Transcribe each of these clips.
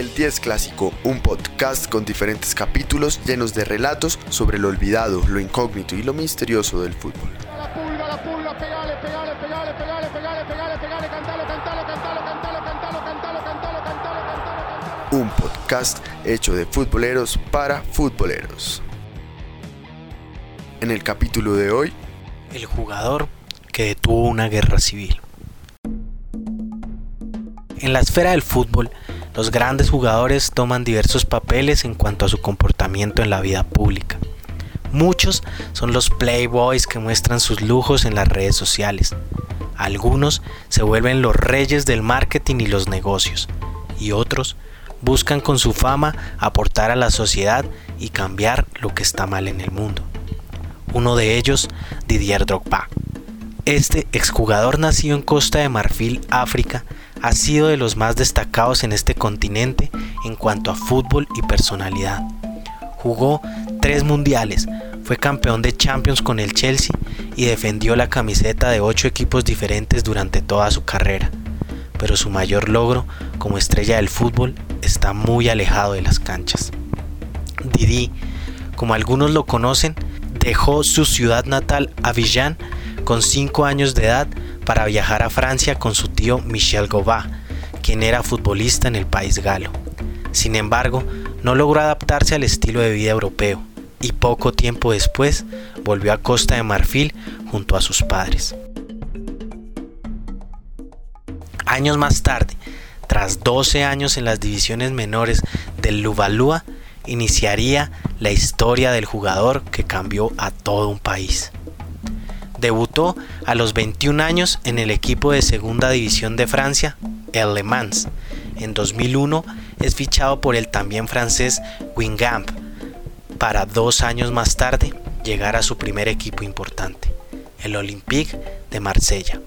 El 10 Clásico, un podcast con diferentes capítulos llenos de relatos sobre lo olvidado, lo incógnito y lo misterioso del fútbol. Un podcast hecho de futboleros para futboleros. En el capítulo de hoy, el jugador que detuvo una guerra civil. En la esfera del fútbol, los grandes jugadores toman diversos papeles en cuanto a su comportamiento en la vida pública. Muchos son los playboys que muestran sus lujos en las redes sociales. Algunos se vuelven los reyes del marketing y los negocios. Y otros buscan con su fama aportar a la sociedad y cambiar lo que está mal en el mundo. Uno de ellos, Didier Drogba. Este exjugador nacido en Costa de Marfil, África, ha sido de los más destacados en este continente en cuanto a fútbol y personalidad. Jugó tres mundiales, fue campeón de Champions con el Chelsea y defendió la camiseta de ocho equipos diferentes durante toda su carrera. Pero su mayor logro como estrella del fútbol está muy alejado de las canchas. Didi, como algunos lo conocen, dejó su ciudad natal, Avillán, con 5 años de edad para viajar a Francia con su tío Michel Gobá, quien era futbolista en el país galo. Sin embargo, no logró adaptarse al estilo de vida europeo y poco tiempo después volvió a Costa de Marfil junto a sus padres. Años más tarde, tras 12 años en las divisiones menores del Luvalúa, iniciaría la historia del jugador que cambió a todo un país. Debutó a los 21 años en el equipo de segunda división de Francia, el Le Mans. En 2001 es fichado por el también francés Wingamp para dos años más tarde llegar a su primer equipo importante, el Olympique de Marsella,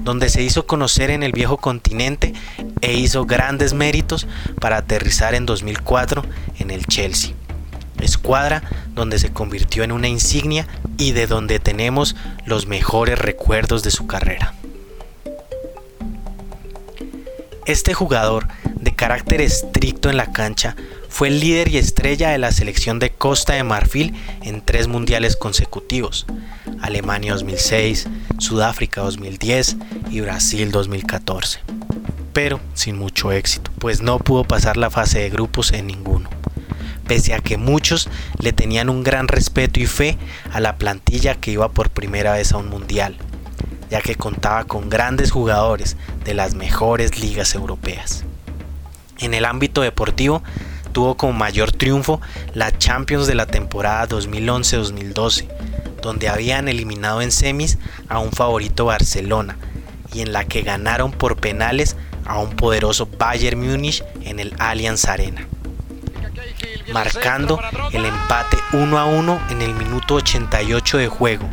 donde se hizo conocer en el viejo continente e hizo grandes méritos para aterrizar en 2004 en el Chelsea escuadra donde se convirtió en una insignia y de donde tenemos los mejores recuerdos de su carrera. Este jugador, de carácter estricto en la cancha, fue el líder y estrella de la selección de Costa de Marfil en tres mundiales consecutivos, Alemania 2006, Sudáfrica 2010 y Brasil 2014. Pero sin mucho éxito, pues no pudo pasar la fase de grupos en ninguno pese a que muchos le tenían un gran respeto y fe a la plantilla que iba por primera vez a un mundial, ya que contaba con grandes jugadores de las mejores ligas europeas. En el ámbito deportivo, tuvo como mayor triunfo la Champions de la temporada 2011-2012, donde habían eliminado en semis a un favorito Barcelona y en la que ganaron por penales a un poderoso Bayern Múnich en el Allianz Arena marcando el empate 1 a 1 en el minuto 88 de juego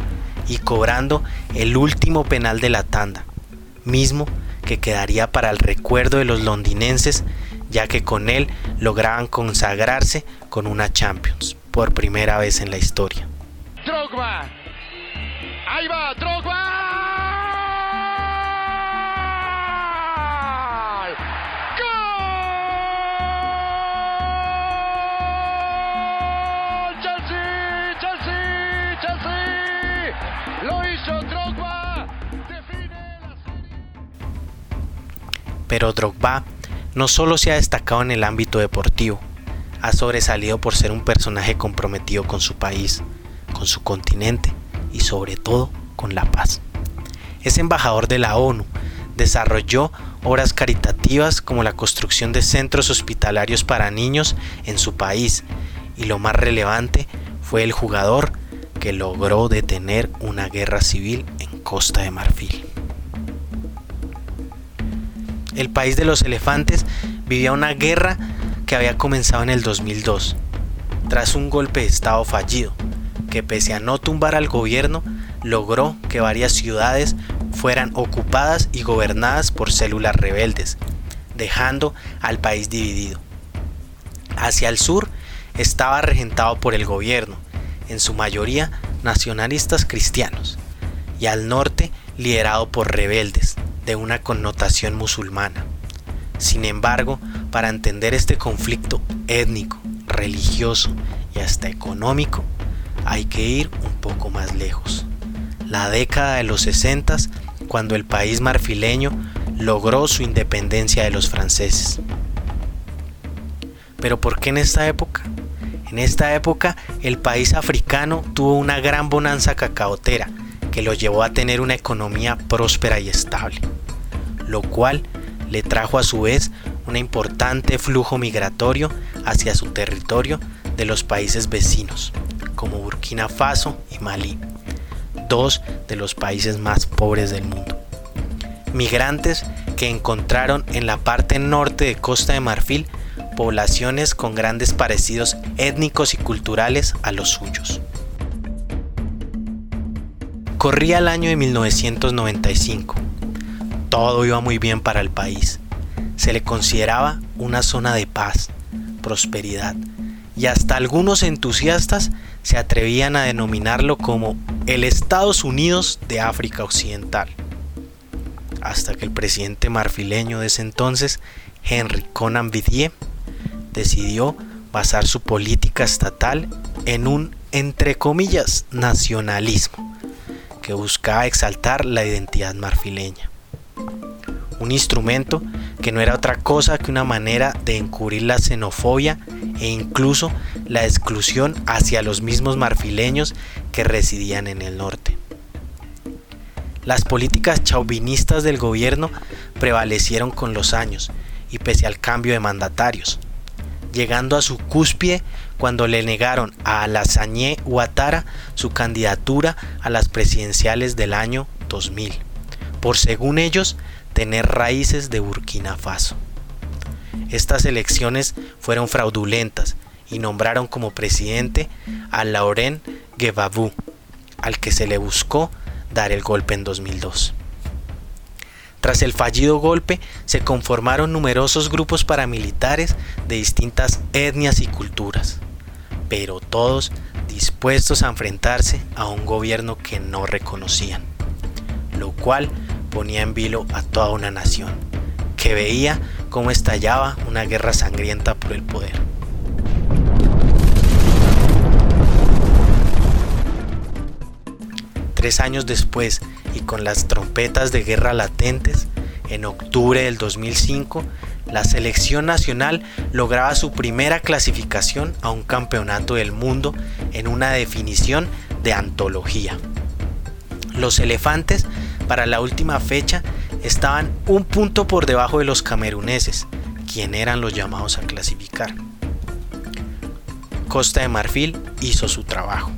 y cobrando el último penal de la tanda, mismo que quedaría para el recuerdo de los londinenses, ya que con él lograban consagrarse con una Champions por primera vez en la historia. Ahí va, Pero Drogba no solo se ha destacado en el ámbito deportivo, ha sobresalido por ser un personaje comprometido con su país, con su continente y sobre todo con la paz. Es embajador de la ONU, desarrolló obras caritativas como la construcción de centros hospitalarios para niños en su país y lo más relevante fue el jugador que logró detener una guerra civil en Costa de Marfil el país de los elefantes vivía una guerra que había comenzado en el 2002, tras un golpe de Estado fallido, que pese a no tumbar al gobierno, logró que varias ciudades fueran ocupadas y gobernadas por células rebeldes, dejando al país dividido. Hacia el sur estaba regentado por el gobierno, en su mayoría nacionalistas cristianos, y al norte liderado por rebeldes, de una connotación musulmana. Sin embargo, para entender este conflicto étnico, religioso y hasta económico, hay que ir un poco más lejos. La década de los 60 cuando el país marfileño logró su independencia de los franceses. Pero ¿por qué en esta época? En esta época el país africano tuvo una gran bonanza cacaotera que lo llevó a tener una economía próspera y estable, lo cual le trajo a su vez un importante flujo migratorio hacia su territorio de los países vecinos, como Burkina Faso y Malí, dos de los países más pobres del mundo. Migrantes que encontraron en la parte norte de Costa de Marfil poblaciones con grandes parecidos étnicos y culturales a los suyos. Corría el año de 1995. Todo iba muy bien para el país. Se le consideraba una zona de paz, prosperidad, y hasta algunos entusiastas se atrevían a denominarlo como el Estados Unidos de África Occidental. Hasta que el presidente marfileño de ese entonces, Henry Conan Vidier, decidió basar su política estatal en un, entre comillas, nacionalismo, que buscaba exaltar la identidad marfileña. Un instrumento que no era otra cosa que una manera de encubrir la xenofobia e incluso la exclusión hacia los mismos marfileños que residían en el norte. Las políticas chauvinistas del gobierno prevalecieron con los años y pese al cambio de mandatarios, llegando a su cúspide cuando le negaron a Alassane Ouattara su candidatura a las presidenciales del año 2000, por según ellos tener raíces de Burkina Faso. Estas elecciones fueron fraudulentas y nombraron como presidente a Laurent Gbagbo, al que se le buscó dar el golpe en 2002. Tras el fallido golpe, se conformaron numerosos grupos paramilitares de distintas etnias y culturas, pero todos dispuestos a enfrentarse a un gobierno que no reconocían, lo cual ponía en vilo a toda una nación, que veía cómo estallaba una guerra sangrienta por el poder. Tres años después y con las trompetas de guerra latentes, en octubre del 2005, la selección nacional lograba su primera clasificación a un campeonato del mundo en una definición de antología. Los elefantes para la última fecha estaban un punto por debajo de los cameruneses, quien eran los llamados a clasificar. Costa de Marfil hizo su trabajo.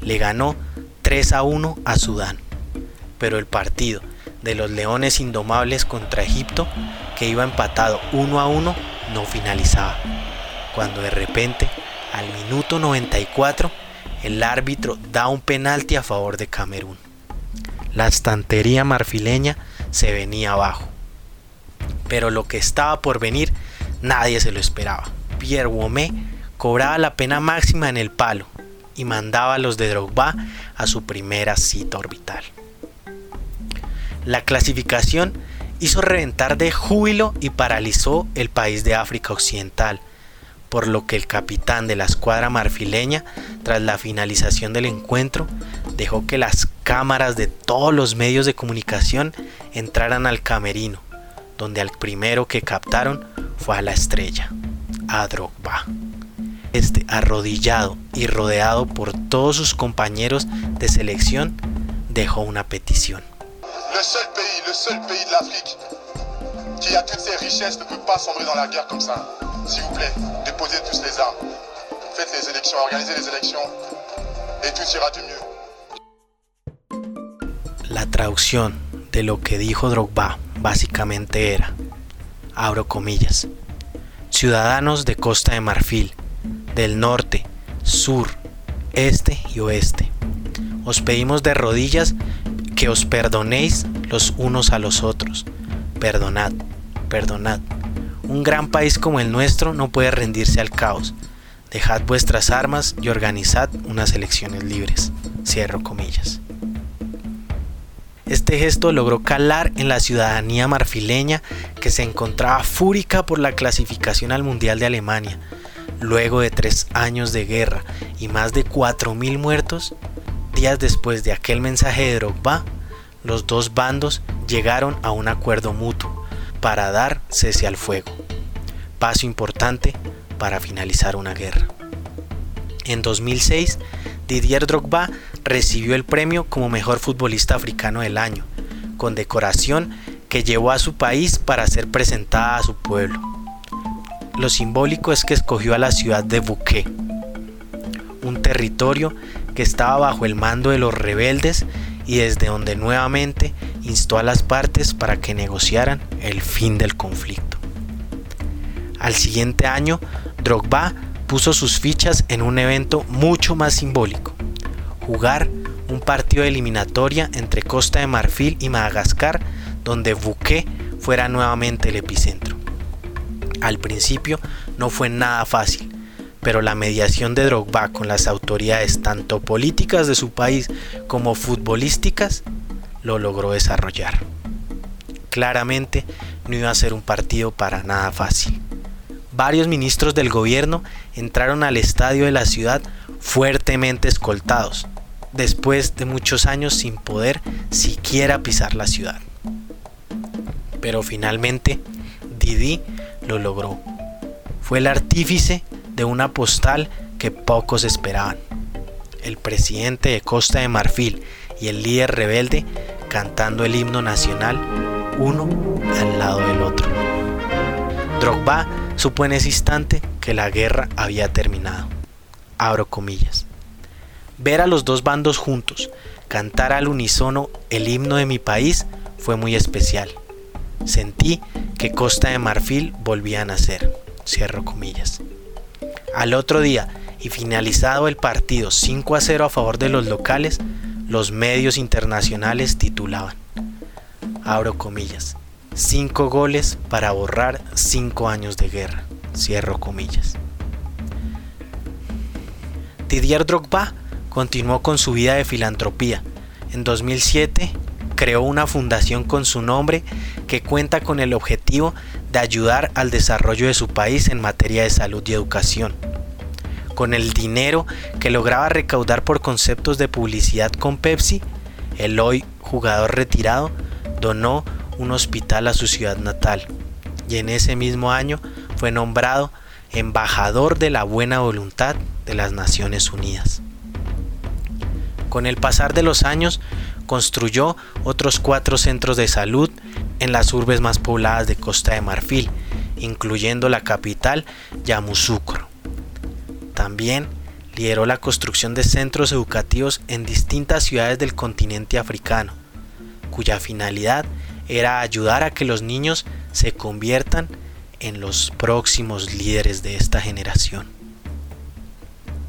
Le ganó 3 a 1 a Sudán pero el partido de los Leones Indomables contra Egipto, que iba empatado 1 a 1, no finalizaba, cuando de repente, al minuto 94, el árbitro da un penalti a favor de Camerún. La estantería marfileña se venía abajo. Pero lo que estaba por venir nadie se lo esperaba. Pierre Womé cobraba la pena máxima en el palo y mandaba a los de Drogba a su primera cita orbital. La clasificación hizo reventar de júbilo y paralizó el país de África Occidental, por lo que el capitán de la escuadra marfileña, tras la finalización del encuentro, dejó que las cámaras de todos los medios de comunicación entraran al camerino, donde al primero que captaron fue a la estrella, a Drogba. Este, arrodillado y rodeado por todos sus compañeros de selección, dejó una petición. Le seul pays, le seul pays de l'Afrique qui a toutes ses richesses ne peut pas sombrer dans la guerre comme ça. S'il vous plaît, déposez tous les armes. Faites les élections, organisez les élections et tout ira du mieux. La traducción de lo que dijo Drogba básicamente era, abro comillas, ciudadanos de Costa de Marfil, del norte, sur, este y oeste. Os pedimos de rodillas que os perdonéis los unos a los otros. Perdonad, perdonad. Un gran país como el nuestro no puede rendirse al caos. Dejad vuestras armas y organizad unas elecciones libres. Cierro comillas. Este gesto logró calar en la ciudadanía marfileña que se encontraba fúrica por la clasificación al Mundial de Alemania. Luego de tres años de guerra y más de 4.000 muertos, días después de aquel mensaje de Drogba, los dos bandos llegaron a un acuerdo mutuo para dar cese al fuego. Paso importante para finalizar una guerra. En 2006, Didier Drogba recibió el premio como mejor futbolista africano del año, con decoración que llevó a su país para ser presentada a su pueblo. Lo simbólico es que escogió a la ciudad de Bouquet, un territorio que estaba bajo el mando de los rebeldes y desde donde nuevamente instó a las partes para que negociaran el fin del conflicto. Al siguiente año, Drogba puso sus fichas en un evento mucho más simbólico, jugar un partido de eliminatoria entre Costa de Marfil y Madagascar, donde Bouquet fuera nuevamente el epicentro. Al principio no fue nada fácil, pero la mediación de Drogba con las autoridades tanto políticas de su país como futbolísticas lo logró desarrollar. Claramente no iba a ser un partido para nada fácil. Varios ministros del gobierno entraron al estadio de la ciudad fuertemente escoltados, después de muchos años sin poder siquiera pisar la ciudad. Pero finalmente Didi lo logró. Fue el artífice de una postal que pocos esperaban. El presidente de Costa de Marfil y el líder rebelde cantando el himno nacional uno al lado del otro. Drogba supo en ese instante que la guerra había terminado. Abro comillas. Ver a los dos bandos juntos, cantar al unísono el himno de mi país fue muy especial. Sentí que Costa de Marfil volvía a nacer. Cierro comillas. Al otro día, y finalizado el partido 5 a 0 a favor de los locales, los medios internacionales titulaban, abro comillas, 5 goles para borrar 5 años de guerra, cierro comillas. Didier Drogba continuó con su vida de filantropía. En 2007 creó una fundación con su nombre que cuenta con el objetivo de ayudar al desarrollo de su país en materia de salud y educación. Con el dinero que lograba recaudar por conceptos de publicidad con Pepsi, el hoy jugador retirado donó un hospital a su ciudad natal y en ese mismo año fue nombrado embajador de la buena voluntad de las Naciones Unidas. Con el pasar de los años, construyó otros cuatro centros de salud en las urbes más pobladas de Costa de Marfil, incluyendo la capital Yamoussoukro. También lideró la construcción de centros educativos en distintas ciudades del continente africano, cuya finalidad era ayudar a que los niños se conviertan en los próximos líderes de esta generación.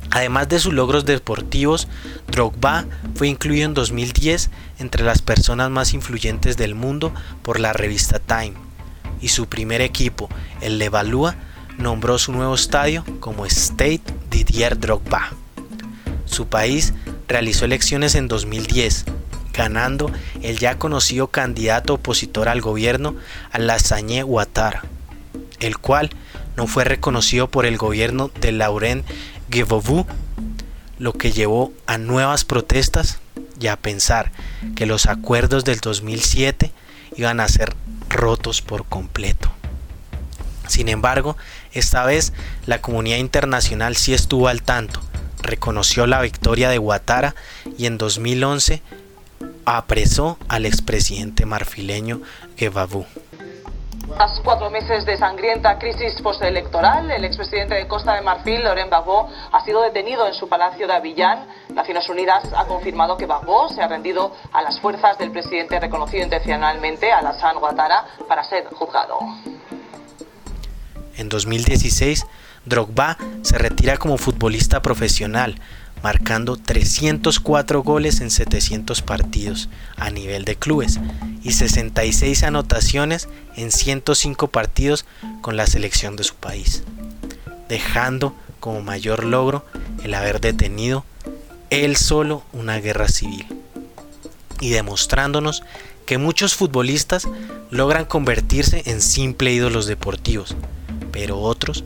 Además de sus logros deportivos, Drogba fue incluido en 2010 entre las personas más influyentes del mundo por la revista Time, y su primer equipo, el Levalúa, nombró su nuevo estadio como State Didier Drogba. Su país realizó elecciones en 2010, ganando el ya conocido candidato opositor al gobierno, Alassane Ouattara, el cual no fue reconocido por el gobierno de Laurent Gbagbo, lo que llevó a nuevas protestas y a pensar que los acuerdos del 2007 iban a ser rotos por completo. Sin embargo, esta vez la comunidad internacional sí estuvo al tanto, reconoció la victoria de Ouattara y en 2011 apresó al expresidente marfileño Gbagbo. Tras cuatro meses de sangrienta crisis postelectoral, el expresidente de Costa de Marfil, Laurent Gbagbo, ha sido detenido en su palacio de Avillán. Naciones Unidas ha confirmado que Gbagbo se ha rendido a las fuerzas del presidente reconocido intencionalmente, Alassane Ouattara, para ser juzgado. En 2016, Drogba se retira como futbolista profesional, marcando 304 goles en 700 partidos a nivel de clubes y 66 anotaciones en 105 partidos con la selección de su país, dejando como mayor logro el haber detenido él solo una guerra civil. y demostrándonos que muchos futbolistas logran convertirse en simple ídolos deportivos, pero otros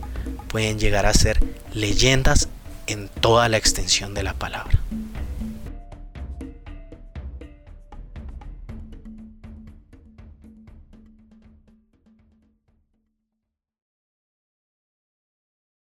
pueden llegar a ser leyendas en toda la extensión de la palabra.